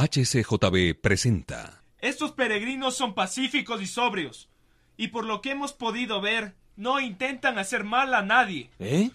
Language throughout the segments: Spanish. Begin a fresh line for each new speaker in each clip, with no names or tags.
HCJB presenta.
Estos peregrinos son pacíficos y sobrios, y por lo que hemos podido ver, no intentan hacer mal a nadie.
¿Eh?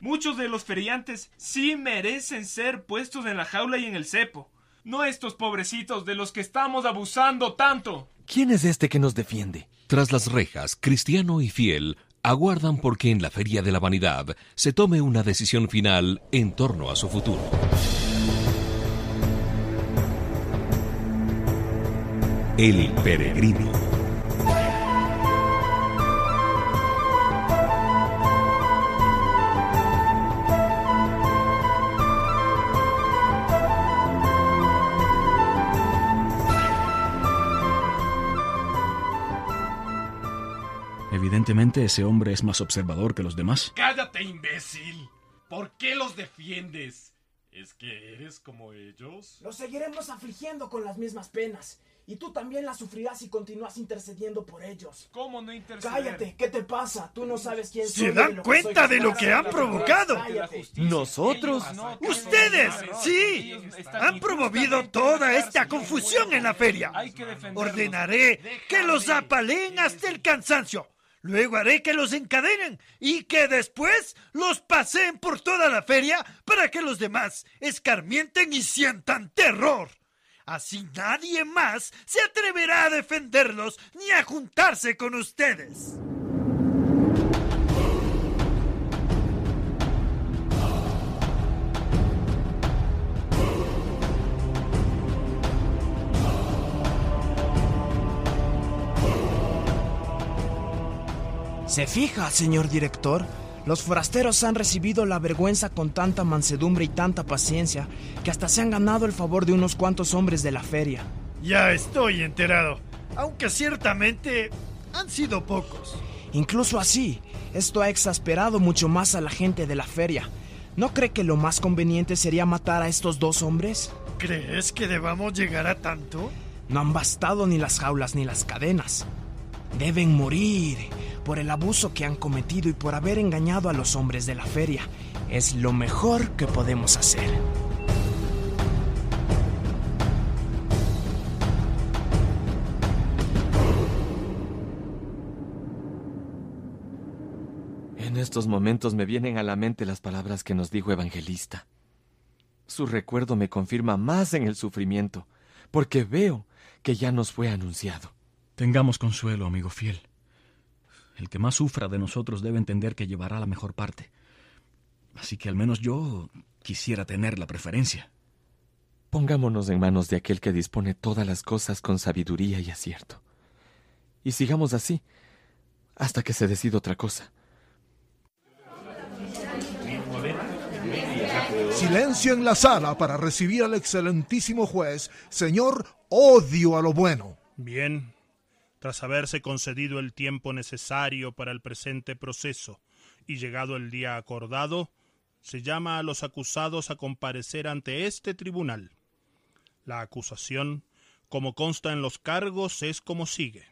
Muchos de los feriantes sí merecen ser puestos en la jaula y en el cepo, no estos pobrecitos de los que estamos abusando tanto.
¿Quién es este que nos defiende?
Tras las rejas, cristiano y fiel aguardan porque en la Feria de la Vanidad se tome una decisión final en torno a su futuro. El peregrino.
Evidentemente ese hombre es más observador que los demás.
Cállate, imbécil. ¿Por qué los defiendes? ¿Es que eres como ellos?
Los seguiremos afligiendo con las mismas penas. Y tú también las sufrirás si continúas intercediendo por ellos.
¿Cómo no interceder?
Cállate, ¿qué te pasa? Tú no sabes quién soy.
¿Se dan
lo que
cuenta
soy
de lo que han provocado?
Cállate.
¿Nosotros?
¡Ustedes! ¡Sí! Han promovido toda esta confusión en la feria. Ordenaré que los apaleen hasta el cansancio. Luego haré que los encadenen y que después los paseen por toda la feria para que los demás escarmienten y sientan terror. Así nadie más se atreverá a defenderlos ni a juntarse con ustedes.
¿Se fija, señor director? Los forasteros han recibido la vergüenza con tanta mansedumbre y tanta paciencia que hasta se han ganado el favor de unos cuantos hombres de la feria.
Ya estoy enterado, aunque ciertamente han sido pocos.
Incluso así, esto ha exasperado mucho más a la gente de la feria. ¿No cree que lo más conveniente sería matar a estos dos hombres?
¿Crees que debamos llegar a tanto?
No han bastado ni las jaulas ni las cadenas. Deben morir por el abuso que han cometido y por haber engañado a los hombres de la feria. Es lo mejor que podemos hacer.
En estos momentos me vienen a la mente las palabras que nos dijo Evangelista. Su recuerdo me confirma más en el sufrimiento, porque veo que ya nos fue anunciado.
Tengamos consuelo, amigo fiel. El que más sufra de nosotros debe entender que llevará la mejor parte. Así que al menos yo quisiera tener la preferencia.
Pongámonos en manos de aquel que dispone todas las cosas con sabiduría y acierto. Y sigamos así, hasta que se decida otra cosa.
Silencio en la sala para recibir al excelentísimo juez. Señor, odio a lo bueno.
Bien, tras haberse concedido el tiempo necesario para el presente proceso y llegado el día acordado, se llama a los acusados a comparecer ante este tribunal. La acusación, como consta en los cargos, es como sigue.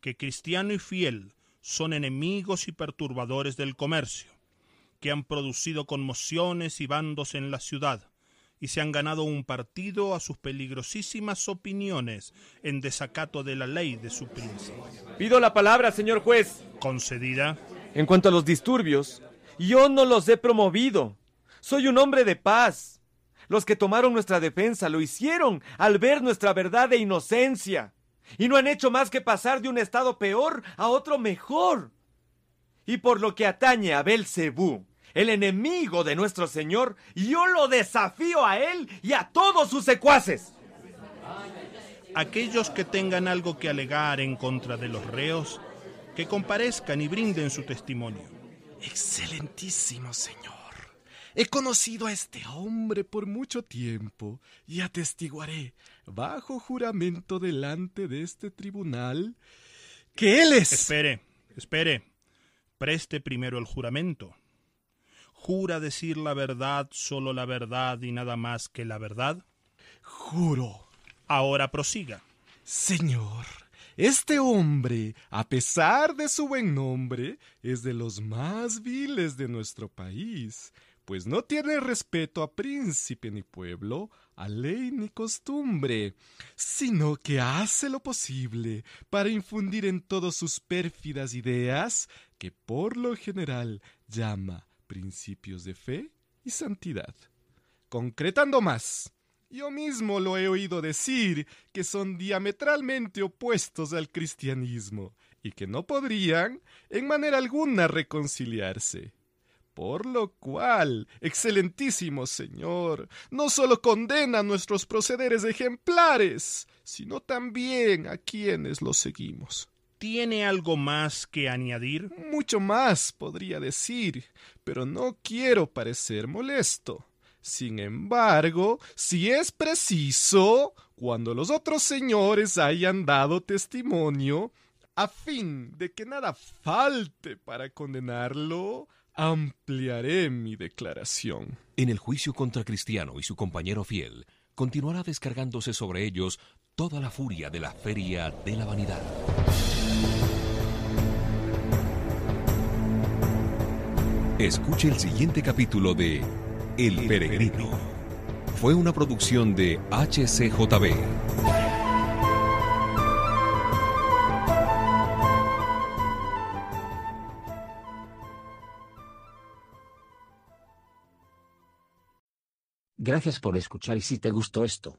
Que cristiano y fiel son enemigos y perturbadores del comercio, que han producido conmociones y bandos en la ciudad, y se han ganado un partido a sus peligrosísimas opiniones en desacato de la ley de su príncipe.
Pido la palabra, señor juez.
Concedida,
En cuanto a los disturbios, yo no los he promovido. Soy un hombre de paz. Los que tomaron nuestra defensa lo hicieron al ver nuestra verdad e inocencia. Y no han hecho más que pasar de un estado peor a otro mejor. Y por lo que atañe a Belcebú, el enemigo de nuestro Señor, yo lo desafío a él y a todos sus secuaces.
aquellos que tengan algo que alegar en contra de los reos, que comparezcan y brinden su testimonio.
Excelentísimo señor. He conocido a este hombre por mucho tiempo y atestiguaré, bajo juramento delante de este tribunal, que él es...
Espere, espere. Preste primero el juramento. ¿Jura decir la verdad, solo la verdad y nada más que la verdad?
Juro.
Ahora prosiga.
Señor, este hombre, a pesar de su buen nombre, es de los más viles de nuestro país, pues no tiene respeto a príncipe ni pueblo, a ley ni costumbre, sino que hace lo posible para infundir en todos sus pérfidas ideas, que por lo general llama principios de fe y santidad. Concretando más, yo mismo lo he oído decir que son diametralmente opuestos al cristianismo y que no podrían en manera alguna reconciliarse. Por lo cual, excelentísimo Señor, no solo condena nuestros procederes ejemplares, sino también a quienes los seguimos.
¿Tiene algo más que añadir?
Mucho más podría decir, pero no quiero parecer molesto. Sin embargo, si es preciso, cuando los otros señores hayan dado testimonio, a fin de que nada falte para condenarlo, ampliaré mi declaración.
En el juicio contra Cristiano y su compañero fiel, continuará descargándose sobre ellos toda la furia de la feria de la vanidad. Escuche el siguiente capítulo de El Peregrino. Fue una producción de HCJB.
Gracias por escuchar y si te gustó esto,